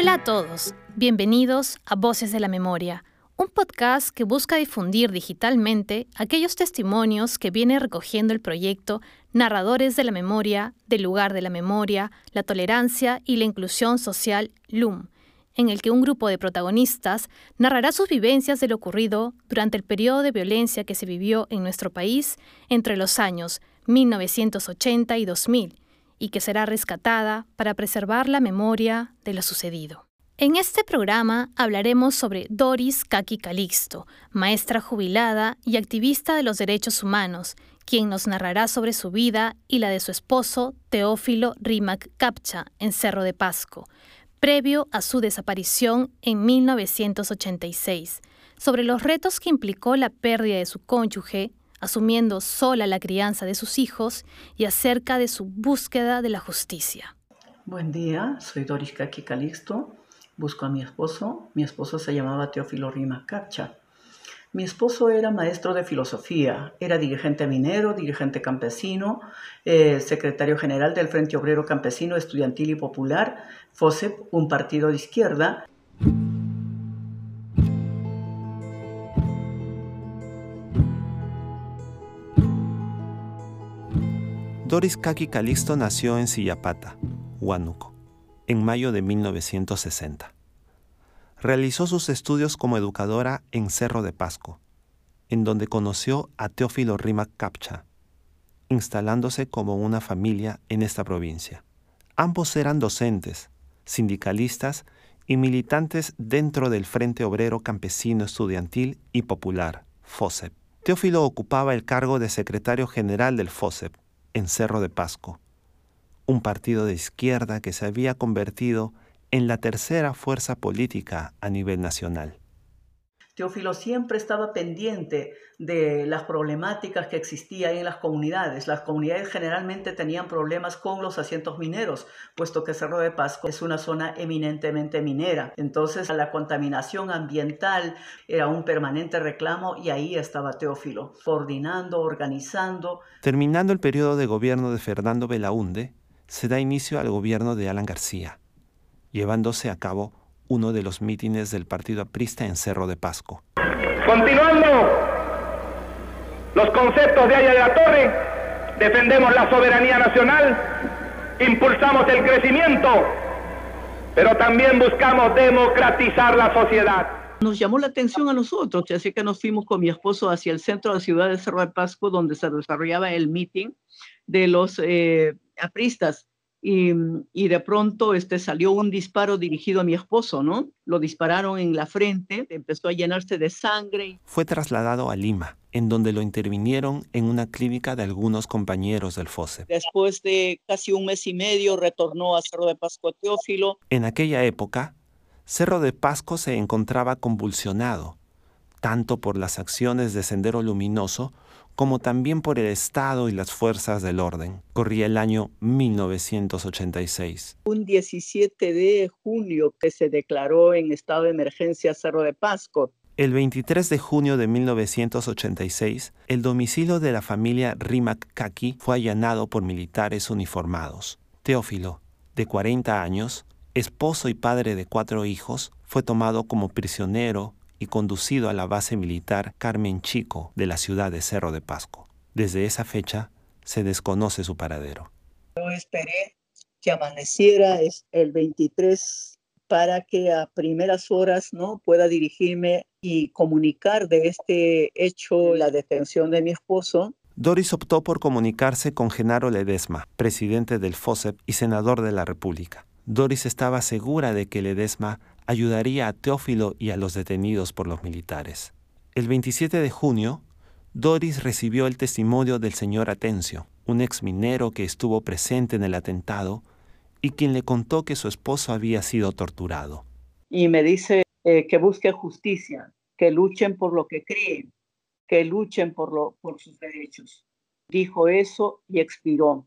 Hola a todos, bienvenidos a Voces de la Memoria, un podcast que busca difundir digitalmente aquellos testimonios que viene recogiendo el proyecto Narradores de la Memoria, del lugar de la memoria, la tolerancia y la inclusión social LUM, en el que un grupo de protagonistas narrará sus vivencias de lo ocurrido durante el periodo de violencia que se vivió en nuestro país entre los años 1980 y 2000 y que será rescatada para preservar la memoria de lo sucedido. En este programa hablaremos sobre Doris Kaki Calixto, maestra jubilada y activista de los derechos humanos, quien nos narrará sobre su vida y la de su esposo Teófilo Rimac Capcha en Cerro de Pasco, previo a su desaparición en 1986, sobre los retos que implicó la pérdida de su cónyuge asumiendo sola la crianza de sus hijos y acerca de su búsqueda de la justicia. Buen día, soy Doris Kaki Calixto. Busco a mi esposo. Mi esposo se llamaba Teófilo Rima Capcha. Mi esposo era maestro de filosofía, era dirigente minero, dirigente campesino, eh, secretario general del Frente Obrero Campesino Estudiantil y Popular, FOSEP, un partido de izquierda. Doris Kaki Calixto nació en Sillapata, Huánuco, en mayo de 1960. Realizó sus estudios como educadora en Cerro de Pasco, en donde conoció a Teófilo Rimac Capcha, instalándose como una familia en esta provincia. Ambos eran docentes, sindicalistas y militantes dentro del Frente Obrero Campesino Estudiantil y Popular, FOSEP. Teófilo ocupaba el cargo de secretario general del FOSEP en Cerro de Pasco, un partido de izquierda que se había convertido en la tercera fuerza política a nivel nacional. Teófilo siempre estaba pendiente de las problemáticas que existían en las comunidades. Las comunidades generalmente tenían problemas con los asientos mineros, puesto que Cerro de Pasco es una zona eminentemente minera. Entonces la contaminación ambiental era un permanente reclamo y ahí estaba Teófilo, coordinando, organizando. Terminando el periodo de gobierno de Fernando Belaunde, se da inicio al gobierno de Alan García, llevándose a cabo uno de los mítines del Partido Aprista en Cerro de Pasco. Continuando los conceptos de Aya de la Torre, defendemos la soberanía nacional, impulsamos el crecimiento, pero también buscamos democratizar la sociedad. Nos llamó la atención a nosotros, así que nos fuimos con mi esposo hacia el centro de la ciudad de Cerro de Pasco, donde se desarrollaba el meeting de los eh, apristas y, de pronto este, salió un disparo dirigido a mi esposo, ¿no? Lo dispararon en la frente, empezó a llenarse de sangre. Fue trasladado a Lima, en donde lo intervinieron en una clínica de algunos compañeros del FOSE. Después de casi un mes y medio retornó a Cerro de Pasco Teófilo. En aquella época, Cerro de Pasco se encontraba convulsionado, tanto por las acciones de Sendero Luminoso como también por el Estado y las fuerzas del orden. Corría el año 1986. Un 17 de junio que se declaró en estado de emergencia Cerro de Pasco. El 23 de junio de 1986, el domicilio de la familia Rimac Kaki fue allanado por militares uniformados. Teófilo, de 40 años, esposo y padre de cuatro hijos, fue tomado como prisionero y conducido a la base militar Carmen Chico de la ciudad de Cerro de Pasco. Desde esa fecha se desconoce su paradero. Yo esperé que amaneciera el 23 para que a primeras horas no pueda dirigirme y comunicar de este hecho la detención de mi esposo. Doris optó por comunicarse con Genaro Ledesma, presidente del FOSEP y senador de la República. Doris estaba segura de que Ledesma ayudaría a Teófilo y a los detenidos por los militares. El 27 de junio, Doris recibió el testimonio del señor Atencio, un ex minero que estuvo presente en el atentado y quien le contó que su esposo había sido torturado. Y me dice eh, que busque justicia, que luchen por lo que creen, que luchen por, lo, por sus derechos. Dijo eso y expiró.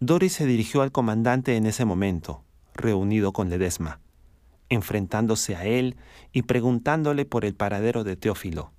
Doris se dirigió al comandante en ese momento, reunido con Ledesma enfrentándose a él y preguntándole por el paradero de Teófilo,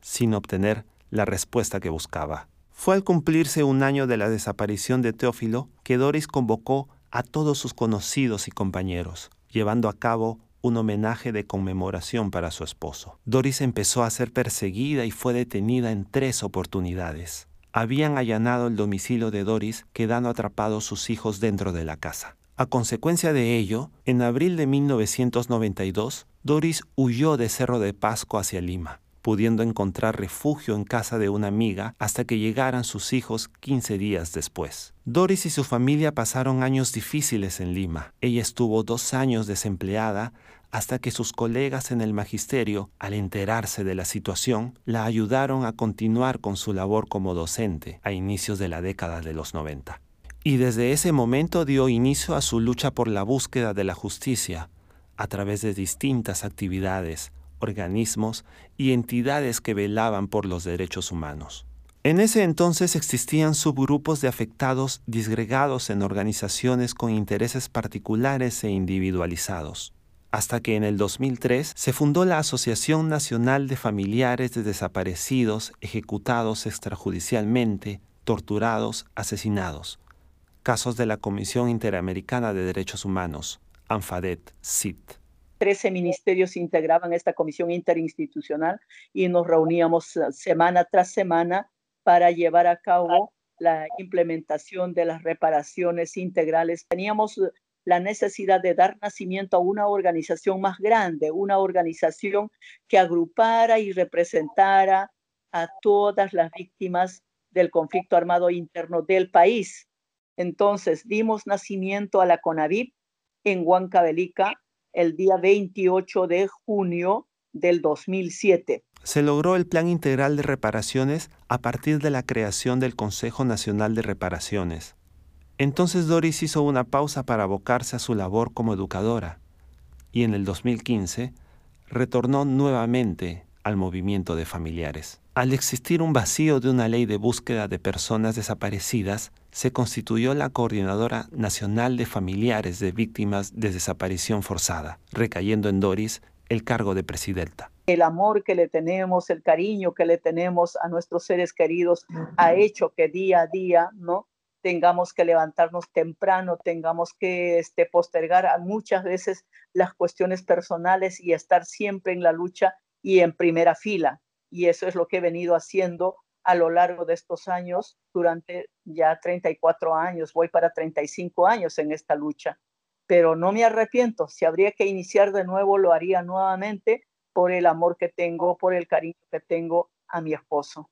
sin obtener la respuesta que buscaba. Fue al cumplirse un año de la desaparición de Teófilo que Doris convocó a todos sus conocidos y compañeros. llevando a cabo un homenaje de conmemoración para su esposo. Doris empezó a ser perseguida y fue detenida en tres oportunidades. Habían allanado el domicilio de Doris, quedando atrapados sus hijos dentro de la casa. A consecuencia de ello, en abril de 1992, Doris huyó de Cerro de Pasco hacia Lima, pudiendo encontrar refugio en casa de una amiga hasta que llegaran sus hijos 15 días después. Doris y su familia pasaron años difíciles en Lima. Ella estuvo dos años desempleada hasta que sus colegas en el magisterio, al enterarse de la situación, la ayudaron a continuar con su labor como docente a inicios de la década de los 90. Y desde ese momento dio inicio a su lucha por la búsqueda de la justicia a través de distintas actividades, organismos y entidades que velaban por los derechos humanos. En ese entonces existían subgrupos de afectados disgregados en organizaciones con intereses particulares e individualizados hasta que en el 2003 se fundó la Asociación Nacional de Familiares de Desaparecidos ejecutados extrajudicialmente, torturados, asesinados. Casos de la Comisión Interamericana de Derechos Humanos, ANFADET, CIT. Trece ministerios integraban esta comisión interinstitucional y nos reuníamos semana tras semana para llevar a cabo la implementación de las reparaciones integrales. Teníamos la necesidad de dar nacimiento a una organización más grande, una organización que agrupara y representara a todas las víctimas del conflicto armado interno del país. Entonces dimos nacimiento a la CONAVIP en Huancavelica el día 28 de junio del 2007. Se logró el Plan Integral de Reparaciones a partir de la creación del Consejo Nacional de Reparaciones, entonces Doris hizo una pausa para abocarse a su labor como educadora y en el 2015 retornó nuevamente al movimiento de familiares. Al existir un vacío de una ley de búsqueda de personas desaparecidas, se constituyó la Coordinadora Nacional de Familiares de Víctimas de Desaparición Forzada, recayendo en Doris el cargo de presidenta. El amor que le tenemos, el cariño que le tenemos a nuestros seres queridos ha hecho que día a día, ¿no? tengamos que levantarnos temprano, tengamos que este, postergar a muchas veces las cuestiones personales y estar siempre en la lucha y en primera fila. Y eso es lo que he venido haciendo a lo largo de estos años, durante ya 34 años, voy para 35 años en esta lucha. Pero no me arrepiento, si habría que iniciar de nuevo, lo haría nuevamente por el amor que tengo, por el cariño que tengo a mi esposo.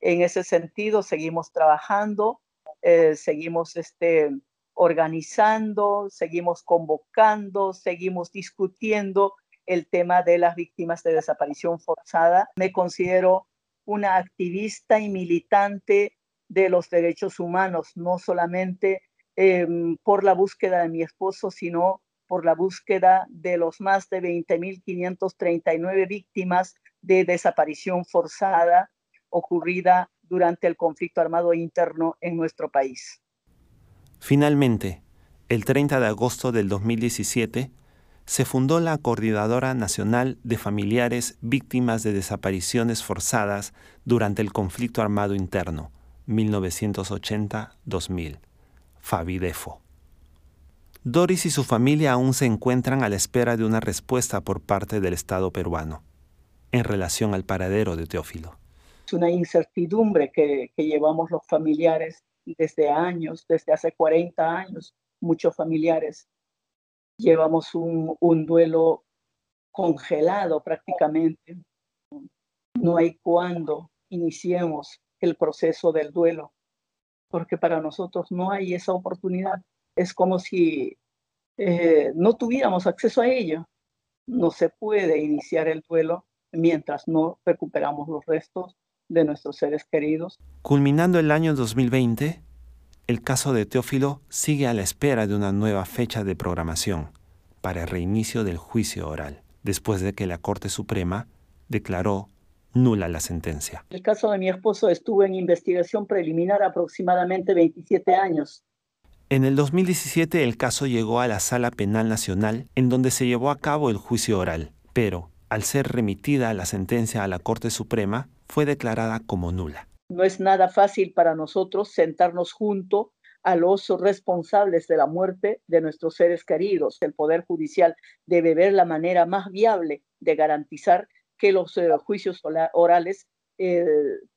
En ese sentido, seguimos trabajando, eh, seguimos este, organizando, seguimos convocando, seguimos discutiendo el tema de las víctimas de desaparición forzada. Me considero una activista y militante de los derechos humanos, no solamente em, por la búsqueda de mi esposo, sino por la búsqueda de los más de 20.539 víctimas de desaparición forzada ocurrida durante el conflicto armado interno en nuestro país. Finalmente, el 30 de agosto del 2017, se fundó la Coordinadora Nacional de Familiares Víctimas de Desapariciones Forzadas durante el conflicto armado interno, 1980-2000, FABIDEFO. Doris y su familia aún se encuentran a la espera de una respuesta por parte del Estado peruano en relación al paradero de Teófilo una incertidumbre que, llevamos los familiares desde años, desde hace 40 años, muchos familiares. Llevamos un, duelo congelado prácticamente. No hay cuándo iniciemos el proceso del duelo, porque para nosotros no hay esa oportunidad. Es como si eh, no tuviéramos acceso a ello. No se puede iniciar el duelo mientras no recuperamos los restos de nuestros seres queridos. Culminando el año 2020, el caso de Teófilo sigue a la espera de una nueva fecha de programación para el reinicio del juicio oral, después de que la Corte Suprema declaró nula la sentencia. El caso de mi esposo estuvo en investigación preliminar aproximadamente 27 años. En el 2017 el caso llegó a la Sala Penal Nacional, en donde se llevó a cabo el juicio oral, pero al ser remitida la sentencia a la Corte Suprema, fue declarada como nula. No es nada fácil para nosotros sentarnos juntos a los responsables de la muerte de nuestros seres queridos. El Poder Judicial debe ver la manera más viable de garantizar que los eh, juicios orales eh,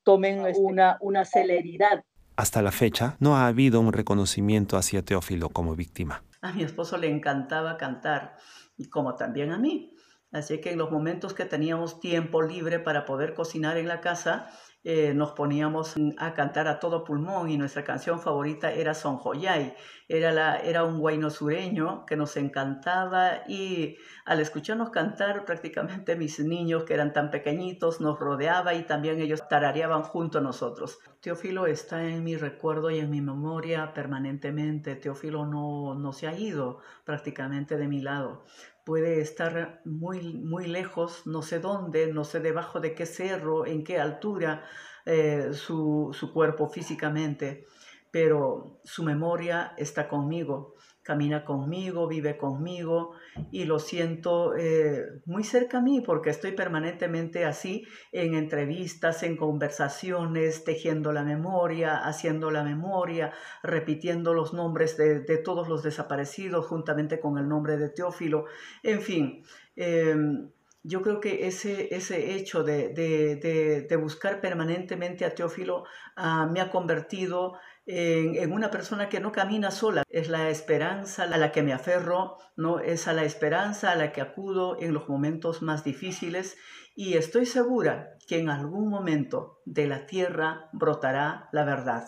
tomen una, una celeridad. Hasta la fecha, no ha habido un reconocimiento hacia Teófilo como víctima. A mi esposo le encantaba cantar, y como también a mí. Así que en los momentos que teníamos tiempo libre para poder cocinar en la casa, eh, nos poníamos a cantar a todo pulmón y nuestra canción favorita era Son Joyay. Era, la, era un guayno sureño que nos encantaba y al escucharnos cantar prácticamente mis niños que eran tan pequeñitos nos rodeaba y también ellos tarareaban junto a nosotros. Teófilo está en mi recuerdo y en mi memoria permanentemente. Teófilo no, no se ha ido prácticamente de mi lado puede estar muy, muy lejos, no sé dónde, no sé debajo de qué cerro, en qué altura eh, su, su cuerpo físicamente, pero su memoria está conmigo camina conmigo, vive conmigo y lo siento eh, muy cerca a mí porque estoy permanentemente así en entrevistas, en conversaciones, tejiendo la memoria, haciendo la memoria, repitiendo los nombres de, todos los desaparecidos juntamente con el nombre de Teófilo, en fin. Em, yo creo que ese, ese hecho de, de, buscar permanentemente a Teófilo ah, me ha convertido en, una persona que no camina sola. Es la esperanza a la que me aferro, ¿no? es a la esperanza a la que acudo en los momentos más difíciles y estoy segura que en algún momento de la tierra brotará la verdad.